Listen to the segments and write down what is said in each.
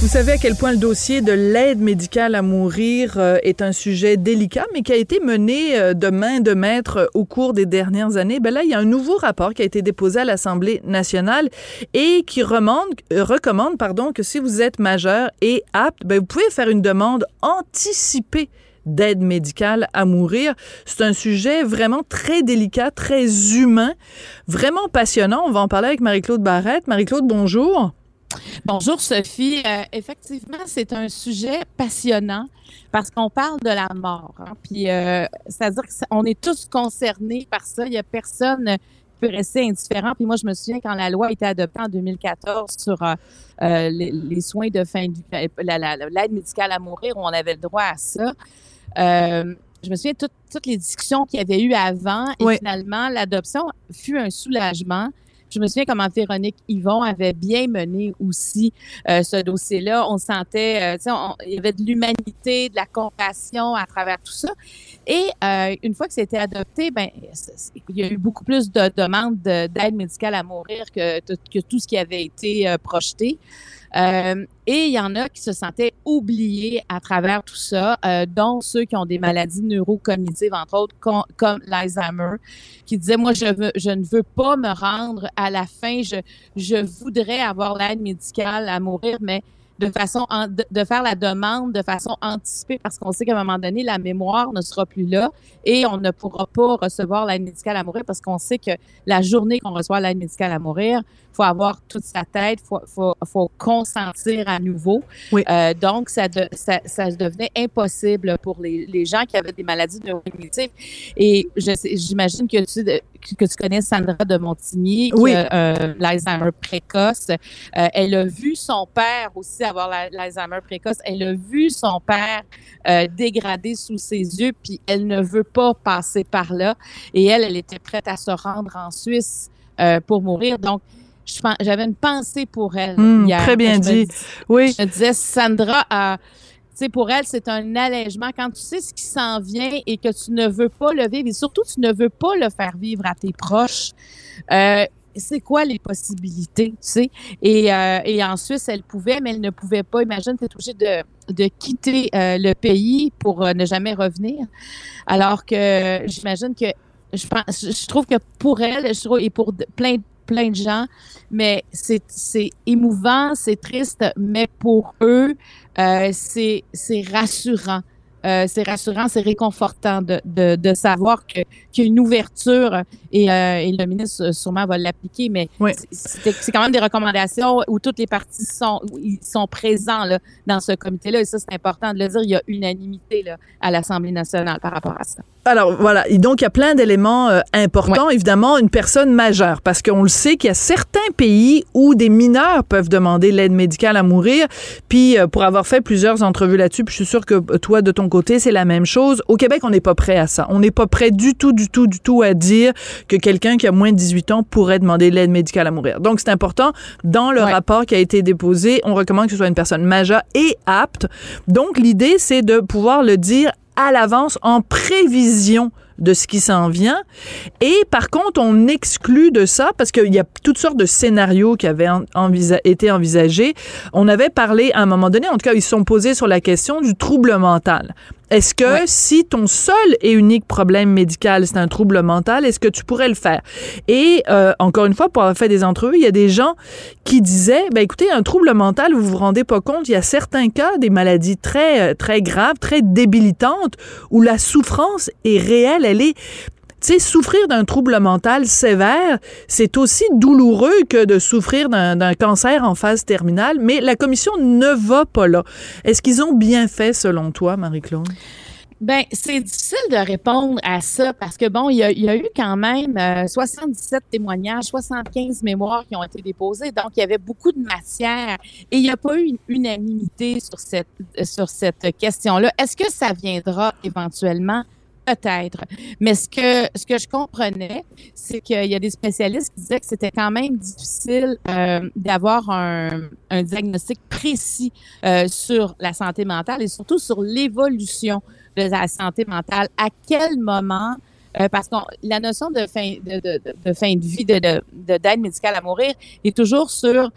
Vous savez à quel point le dossier de l'aide médicale à mourir euh, est un sujet délicat, mais qui a été mené euh, de main de maître euh, au cours des dernières années. Ben là, il y a un nouveau rapport qui a été déposé à l'Assemblée nationale et qui recommande, pardon, que si vous êtes majeur et apte, ben vous pouvez faire une demande anticipée d'aide médicale à mourir. C'est un sujet vraiment très délicat, très humain, vraiment passionnant. On va en parler avec Marie-Claude Barrette. Marie-Claude, bonjour. Bonjour Sophie. Euh, effectivement, c'est un sujet passionnant parce qu'on parle de la mort. Hein. Puis, euh, c'est-à-dire qu'on est tous concernés par ça. Il y a personne qui peut rester indifférent. Puis moi, je me souviens quand la loi a été adoptée en 2014 sur euh, les, soins de fin de l'aide médicale à mourir, où on avait le droit à ça. je me souviens de toutes, toutes les discussions qu'il y avait eu avant et finalement, l'adoption fut un soulagement. Je me souviens comment Véronique Yvon avait bien mené aussi euh, ce dossier-là. On sentait, euh, sais, il y avait de l'humanité, de la compassion à travers tout ça. Et euh, une fois que c'était adopté, ben, il y a eu beaucoup plus de demandes d'aide médicale à mourir que, que tout ce qui avait été projeté. Euh, et il y en a qui se sentaient oubliés à travers tout ça, euh, dont ceux qui ont des maladies neurocognitives, entre autres, comme, comme l'Alzheimer, qui disaient, moi, je, ne veux pas me rendre à la fin, je voudrais avoir l'aide médicale à mourir, mais de façon de, faire la demande de façon anticipée parce qu'on sait qu'à un moment donné la mémoire ne sera plus là et on ne pourra pas recevoir l'aide médicale à mourir parce qu'on sait que la journée qu'on reçoit l'aide médicale à mourir, faut avoir toute sa tête, faut faut, faut consentir à nouveau. Oui. Euh, donc ça, ça, ça devenait impossible pour les, les gens qui avaient des maladies neurocognitives et j'imagine que tu que tu connais Sandra de Montigny qui a euh, l'Alzheimer précoce. Euh, elle a vu son père aussi avoir l'Alzheimer précoce. Elle a vu son père euh, dégradé sous ses yeux, puis elle ne veut pas passer par là. Et elle, elle était prête à se rendre en Suisse euh, pour mourir. Donc, j'avais une pensée pour elle. Hmm, très bien dit. oui. Je me disais, Sandra a pour elle, c'est un allègement. Quand tu sais ce qui s'en vient et que tu ne veux pas le vivre, et surtout, tu ne veux pas le faire vivre à tes proches, euh, c'est quoi les possibilités, tu sais? Et, euh, et en Suisse, elle pouvait, mais elle ne pouvait pas. Imagine, tu es obligé de, de quitter euh, le pays pour ne jamais revenir. Alors que j'imagine que je, pense, je trouve que pour elle, je trouve, et pour plein, plein de gens, mais c'est émouvant, c'est triste, mais pour eux, euh, c'est rassurant. Euh, c'est rassurant, c'est réconfortant de, de, de savoir qu'il y a une ouverture et, euh, et, le ministre sûrement va l'appliquer, mais c'est quand même des recommandations où toutes les parties sont, ils sont présents là, dans ce comité-là et ça c'est important de le dire, il y a unanimité là, à l'Assemblée nationale par rapport à ça. Alors voilà, et donc il y a plein d'éléments euh, importants. Évidemment, une personne majeure, parce qu'on le sait qu'il y a certains pays où des mineurs peuvent demander l'aide médicale à mourir. Puis euh, pour avoir fait plusieurs entrevues là-dessus, je suis sûre que toi de ton côté c'est la même chose. Au Québec, on n'est pas prêt à ça. On n'est pas prêt du tout, du tout, du tout à dire que quelqu'un qui a moins de 18 ans pourrait demander l'aide médicale à mourir. Donc c'est important. Dans le rapport qui a été déposé, on recommande que ce soit une personne majeure et apte. Donc l'idée c'est de pouvoir le dire à l'avance en prévision de ce qui s'en vient. Et par contre, on exclut de ça, parce qu'il y a toutes sortes de scénarios qui avaient été envisagés. On avait parlé à un moment donné, en tout cas, ils se sont posés sur la question du trouble mental. Est-ce que si ton seul et unique problème médical, c'est un trouble mental, est-ce que tu pourrais le faire? Et euh, encore une fois, pour avoir fait des entrevues, il y a des gens qui disaient, ben écoutez, un trouble mental, vous vous rendez pas compte, il y a certains cas, des maladies très, très graves, très débilitantes, où la souffrance est réelle, elle est tu sais, souffrir d'un trouble mental sévère, c'est aussi douloureux que de souffrir d'un cancer en phase terminale, mais la commission ne va pas là. Est-ce qu'ils ont bien fait selon toi, Marie-Claude? Ben, c'est difficile de répondre à ça parce que bon, il y a, eu quand même 77 euh, témoignages, 75 mémoires qui ont été déposées, donc il y avait beaucoup de matière et il n'y a pas eu une unanimité sur cette sur cette question-là. Est-ce que ça viendra éventuellement? Peut-être. Mais ce que, ce que je comprenais, c'est qu'il y a des spécialistes qui disaient que c'était quand même difficile euh, d'avoir un, un, diagnostic précis euh, sur la santé mentale et surtout sur l'évolution de la santé mentale. À quel moment euh, parce que la notion de fin de, de, de fin de vie, de, d'aide médicale à mourir est toujours sur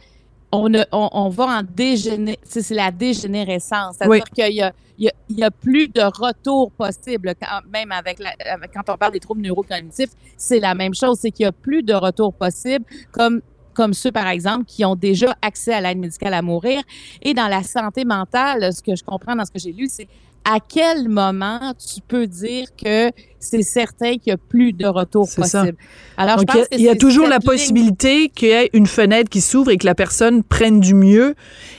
on, on, on va en dégénérer, c'est la dégénérescence. C'est-à-dire qu'il y a, il y, a, plus de retour possible, quand, même avec, la, quand on parle des troubles neurocognitifs, c'est la même chose, c'est qu'il y a plus de retour possible, comme comme ceux, par exemple, qui ont déjà accès à l'aide médicale à mourir. Et dans la santé mentale, ce que je comprends dans ce que j'ai lu, c'est à quel moment tu peux dire que c'est certain qu'il n'y a plus de retour possible. Alors, je pense il y a, toujours la possibilité qu'il y ait une fenêtre qui s'ouvre et que la personne prenne du mieux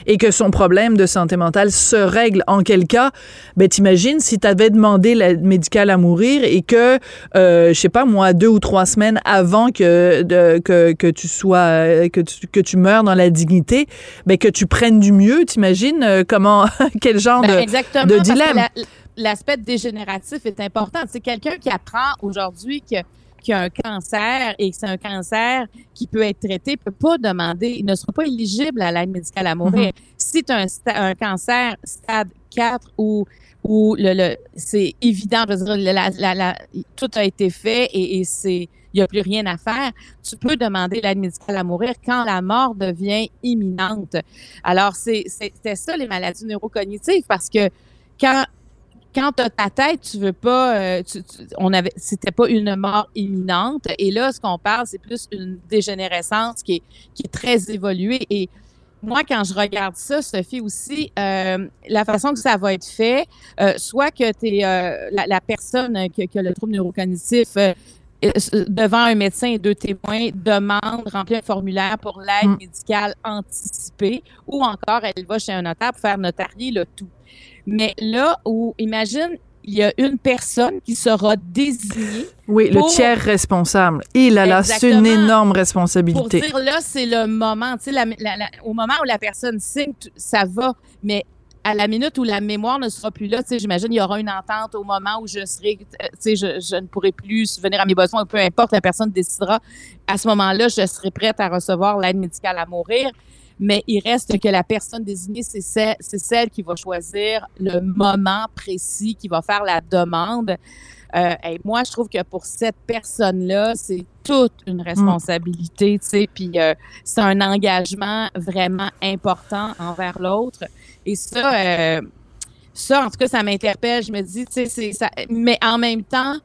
et que son problème de santé mentale se règle. En quel cas, ben t'imagines si tu avais demandé l'aide médicale à mourir et que, euh, je sais pas moi, deux ou trois semaines avant que de, que, que tu sois que tu, que tu meurs dans la dignité, ben que tu prennes du mieux. T'imagines euh, comment quel genre ben, de, de dilemme? L'aspect dégénératif est important. C'est quelqu'un qui apprend aujourd'hui que qui a un cancer et que c'est un cancer qui peut être traité, peut pas demander, il ne sera pas éligible à l'aide médicale à mourir. Mm-hmm. Si tu as un, cancer stade 4 ou où le, c'est évident, je veux dire, la, tout a été fait et, et c'est il n'y a plus rien à faire, tu peux demander l'aide médicale à mourir quand la mort devient imminente. Alors, c'est, c'était ça les maladies neurocognitives parce que quand quand tu ta tête, tu veux pas, euh, on avait, c'était pas une mort imminente. Et là, ce qu'on parle, c'est plus une dégénérescence qui est, qui très évoluée. Et moi, quand je regarde ça, Sophie aussi, euh, la façon que ça va être fait, euh, soit que tu es euh, la, personne qui, a le trouble neurocognitif devant un médecin et deux témoins demande, remplir un formulaire pour l'aide mm. médicale anticipée, ou encore elle va chez un notaire pour faire notarier le tout. Mais là où, imagine, il y a une personne qui sera désignée. Oui, le tiers responsable. Il a là, c'est une énorme responsabilité. Pour dire là, c'est le moment. Tu sais, la, la, au moment où la personne signe, ça va. Mais à la minute où la mémoire ne sera plus là, j'imagine il y aura une entente au moment où je serai, sais, je, je, ne pourrai plus venir à mes besoins, peu importe, la personne décidera. À ce moment-là, je serai prête à recevoir l'aide médicale à mourir mais il reste que la personne désignée, c'est celle, celle, qui va choisir le moment précis, qui va faire la demande. Euh, moi, je trouve que pour cette personne-là, c'est toute une responsabilité, tu sais, puis euh, c'est un engagement vraiment important envers l'autre. Et ça, euh, ça, en tout cas, ça m'interpelle. Je me dis, tu sais. Mais en même temps,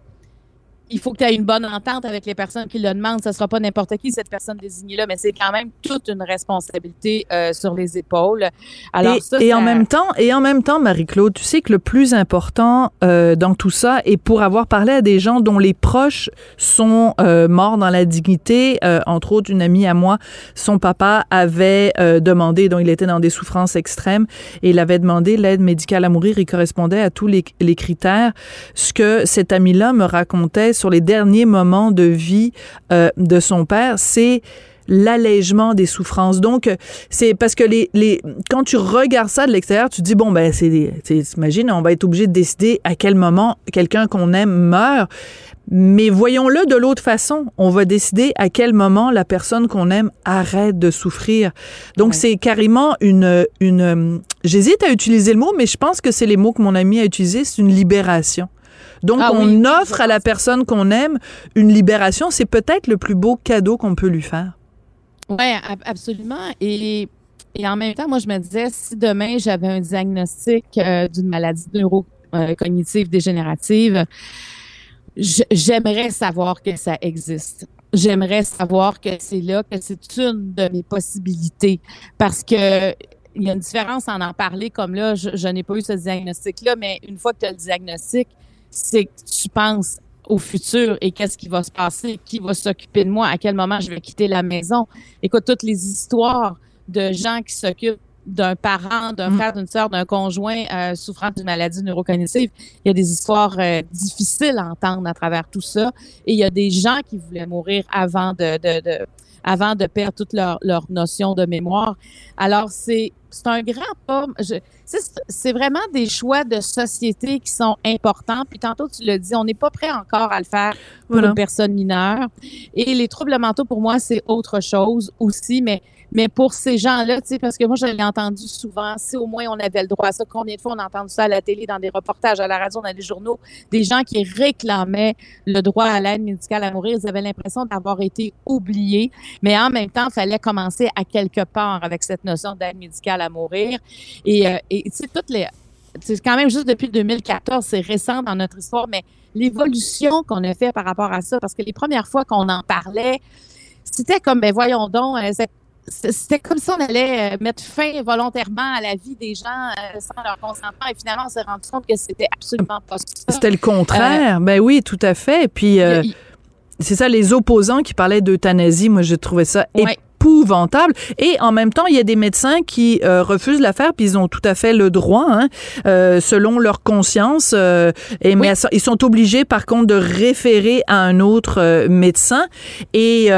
il faut que tu aies une bonne entente avec les personnes qui le demandent. Ce ne sera pas n'importe qui, cette personne désignée-là, mais c'est quand même toute une responsabilité euh, sur les épaules. Alors, et, ça, et en même temps, et en même temps, Marie-Claude, tu sais que le plus important euh, dans tout ça, et pour avoir parlé à des gens dont les proches sont euh, morts dans la dignité, euh, entre autres une amie à moi, son papa avait euh, demandé, dont il était dans des souffrances extrêmes, et il avait demandé l'aide médicale à mourir. Il correspondait à tous les, les critères. Ce que cet ami-là me racontait sur les derniers moments de vie euh, de son père, c'est l'allègement des souffrances. Donc, c'est parce que les, les, quand tu regardes ça de l'extérieur, tu te dis, bon, ben, c'est, t'imagines, on va être obligé de décider à quel moment quelqu'un qu'on aime meurt. Mais voyons-le de l'autre façon. On va décider à quel moment la personne qu'on aime arrête de souffrir. Donc, c'est carrément une, une, j'hésite à utiliser le mot, mais je pense que c'est les mots que mon ami a utilisés, c'est une libération. Donc, ah on offre à la personne qu'on aime une libération. C'est peut-être le plus beau cadeau qu'on peut lui faire. Oui, absolument. Et, et, en même temps, moi, je me disais, si demain j'avais un diagnostic euh, d'une maladie neurocognitive dégénérative, j'aimerais savoir que ça existe. J'aimerais savoir que c'est là, que c'est une de mes possibilités. Parce que il y a une différence en en parler comme là, je, je n'ai pas eu ce diagnostic-là, mais une fois que tu as le diagnostic, c'est que tu penses au futur et qu'est-ce qui va se passer, qui va s'occuper de moi, à quel moment je vais quitter la maison. Écoute, toutes les histoires de gens qui s'occupent d'un parent, d'un mm. frère, d'une sœur, d'un conjoint euh, souffrant d'une maladie neurocognitive. Il y a des histoires euh, difficiles à entendre à travers tout ça. Et il y a des gens qui voulaient mourir avant de, de, de avant de perdre toute leur, leur notion de mémoire. Alors, c'est c'est un grand pas. C'est vraiment des choix de société qui sont importants. Puis tantôt, tu l'as dit, on n'est pas prêt encore à le faire pour une personne mineure. Et les troubles mentaux, pour moi, c'est autre chose aussi, mais mais pour ces gens-là, tu sais, parce que moi, je l'ai entendu souvent, si au moins on avait le droit à ça, combien de fois on a entendu ça à la télé, dans des reportages, à la radio, dans les journaux, des gens qui réclamaient le droit à l'aide médicale à mourir, ils avaient l'impression d'avoir été oubliés, mais en même temps, il fallait commencer à quelque part avec cette notion d'aide médicale à mourir. Et, euh, tu sais, toutes les... C'est quand même juste depuis 2014, c'est récent dans notre histoire, mais l'évolution qu'on a fait par rapport à ça, parce que les premières fois qu'on en parlait, c'était comme, ben voyons donc, euh, c'était comme si on allait euh, mettre fin volontairement à la vie des gens euh, sans leur consentement. Et finalement, on s'est rendu compte que c'était absolument pas ça. C'était le contraire. Euh, ben oui, tout à fait. Puis, c'est ça, les opposants qui parlaient d'euthanasie, moi, je trouvais ça épouvantable. Et en même temps, il y a des médecins qui euh, refusent l'affaire, puis ils ont tout à fait le droit, hein, euh, selon leur conscience. Euh, et mais ils sont obligés, par contre, de référer à un autre médecin. Et,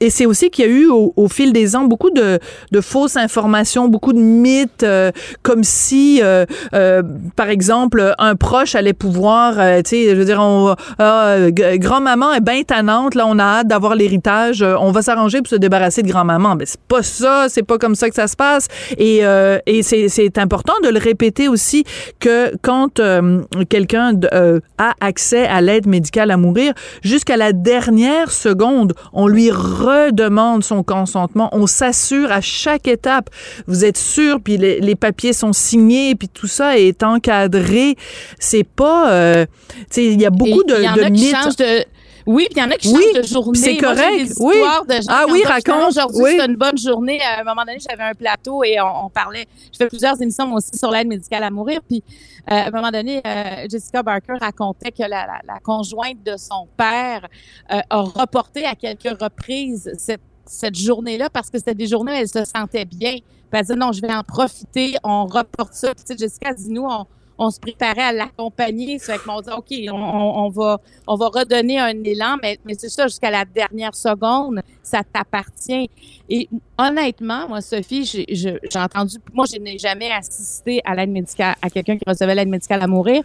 et c'est aussi qu'il y a eu au, fil des ans beaucoup de, de fausses informations, beaucoup de mythes, comme si, par exemple, un proche allait pouvoir, tu sais, je veux dire, on, ah, grand-maman est bien tannante, là, on a hâte d'avoir l'héritage, on va s'arranger pour se débarrasser de grand maman. Mais c'est pas ça, c'est pas comme ça que ça se passe. Et, euh, et c'est important de le répéter aussi que quand euh, quelqu'un euh, a accès à l'aide médicale à mourir, jusqu'à la dernière seconde, on lui redemande son consentement. On s'assure à chaque étape. Vous êtes sûr, puis les, les, papiers sont signés, puis tout ça est encadré. C'est pas, tu sais, il y a beaucoup de, y en de a qui changent de oui, puis il y en a qui changent de journée. C'est correct. oui. De gens ah oui, raconte. Aujourd'hui, c'est une bonne journée. À un moment donné, j'avais un plateau et on, parlait. Je fais plusieurs émissions aussi sur l'aide médicale à mourir. Puis euh, à un moment donné, euh, Jessica Barker racontait que la, la, conjointe de son père euh, a reporté à quelques reprises cette, cette journée-là parce que c'était des journées où elle se sentait bien. Puis elle disait non, je vais en profiter. On reporte ça. Puis, Jessica dit nous, on on se préparait à l'accompagner. C'est qu'on dit, OK, on, va, on va redonner un élan, mais, mais c'est ça, jusqu'à la dernière seconde, ça t'appartient. Et honnêtement, moi, Sophie, j'ai entendu, moi, je n'ai jamais assisté à l'aide médicale, à quelqu'un qui recevait l'aide médicale à mourir,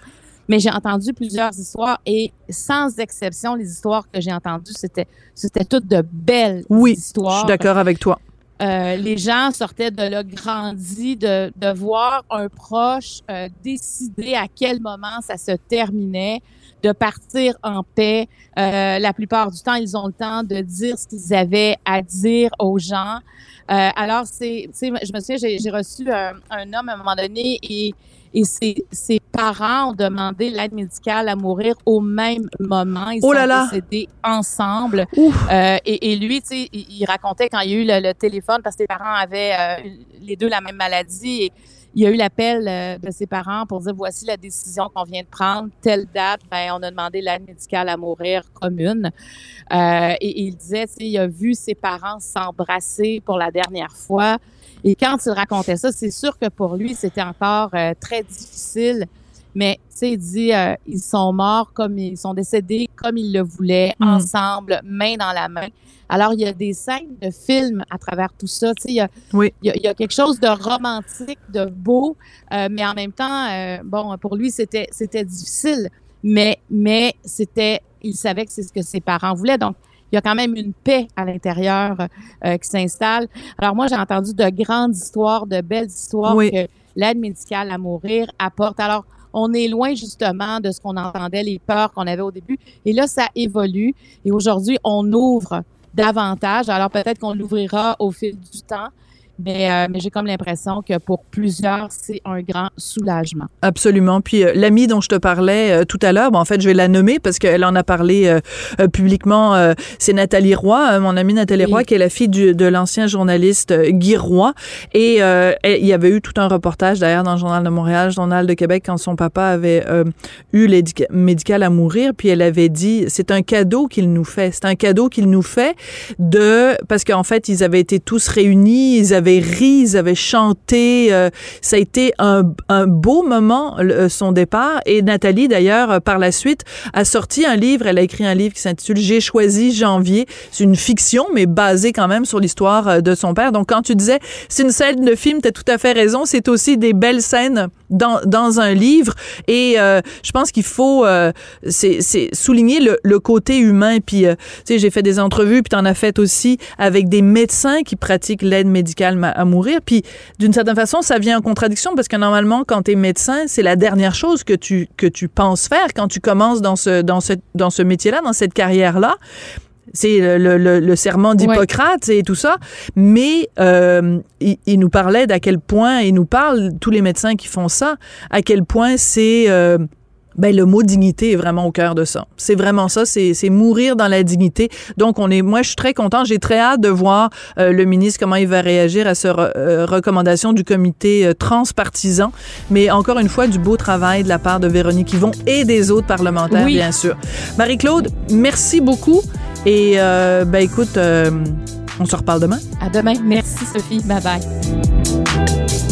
mais j'ai entendu plusieurs histoires et sans exception, les histoires que j'ai entendues, c'était, c'était toutes de belles oui, histoires. Je suis d'accord avec toi. Euh, les gens sortaient de là grandis de, de voir un proche euh, décider à quel moment ça se terminait, de partir en paix. Euh, la plupart du temps, ils ont le temps de dire ce qu'ils avaient à dire aux gens. alors, c'est, je me souviens, j'ai reçu un, un, homme à un moment donné et et ses, ses parents ont demandé l'aide médicale à mourir au même moment. Ils oh sont là décédés ensemble. Euh, et, et, lui, tu sais, il, racontait quand il y a eu le, téléphone, parce que ses parents avaient euh, les deux la même maladie, et il y a eu l'appel euh, de ses parents pour dire voici la décision qu'on vient de prendre, telle date, ben, on a demandé l'aide médicale à mourir commune. Et, et, il disait, tu sais, il a vu ses parents s'embrasser pour la dernière fois. Et quand il racontait ça, c'est sûr que pour lui, c'était encore euh, très difficile. Mais tu sais, il dit, euh, ils sont morts comme ils sont décédés comme ils le voulaient, mm. ensemble, main dans la main. Alors, il y a des scènes de films à travers tout ça. Tu sais, il y a, oui. il, y a, quelque chose de romantique, de beau, euh, mais en même temps, bon, pour lui, c'était c'était difficile. Mais mais c'était, il savait que c'est ce que ses parents voulaient. Donc, il y a quand même une paix à l'intérieur euh, qui s'installe. Alors moi, j'ai entendu de grandes histoires, de belles histoires que l'aide médicale à mourir apporte. Alors, on est loin justement de ce qu'on entendait, les peurs qu'on avait au début. Et là, ça évolue. Et aujourd'hui, on ouvre davantage. Alors peut-être qu'on l'ouvrira au fil du temps. Mais, euh, mais j'ai comme l'impression que pour plusieurs, c'est un grand soulagement. Absolument. Puis euh, l'amie dont je te parlais euh, tout à l'heure, bon, en fait, je vais la nommer parce qu'elle en a parlé publiquement. c'est Nathalie Roy, mon amie Nathalie Roy, qui est la fille du, de l'ancien journaliste Guy Roy. Et il y avait eu tout un reportage d'ailleurs dans le Journal de Montréal, le Journal de Québec, quand son papa avait eu l'aide médicale à mourir. Puis elle avait dit, c'est un cadeau qu'il nous fait. C'est un cadeau qu'il nous fait de parce qu'en fait, ils avaient été tous réunis, ils avaient avaient ri, ils chanté. Euh, ça a été un, un beau moment, son départ. Et Nathalie, d'ailleurs, par la suite, a sorti un livre. Elle a écrit un livre qui s'intitule J'ai choisi janvier. C'est une fiction, mais basée quand même sur l'histoire de son père. Donc, quand tu disais, c'est une scène de film, tu as tout à fait raison. C'est aussi des belles scènes dans, dans un livre. Et je pense qu'il faut c'est souligner le, le, côté humain. Puis, tu sais, j'ai fait des entrevues, puis tu en as fait aussi avec des médecins qui pratiquent l'aide médicale à mourir. Puis, d'une certaine façon, ça vient en contradiction parce que normalement, quand tu es médecin, c'est la dernière chose que tu, que tu penses faire quand tu commences dans ce, dans ce, dans ce métier-là, dans cette carrière-là c'est le, le, le, serment d'Hippocrate et tout ça. Mais euh, il, il, nous parlait d'à quel point, il nous parle, tous les médecins qui font ça, à quel point c'est... Euh, ben le mot dignité est vraiment au cœur de ça. C'est vraiment ça, c'est mourir dans la dignité. Donc on est, moi je suis très content, j'ai très hâte de voir euh, le ministre comment il va réagir à cette euh, recommandation du comité euh, transpartisan. Mais encore une fois, du beau travail de la part de Véronique Yvon et des autres parlementaires, bien sûr. Marie-Claude, merci beaucoup et ben écoute, on se reparle demain. À demain. Merci Sophie. Bye bye.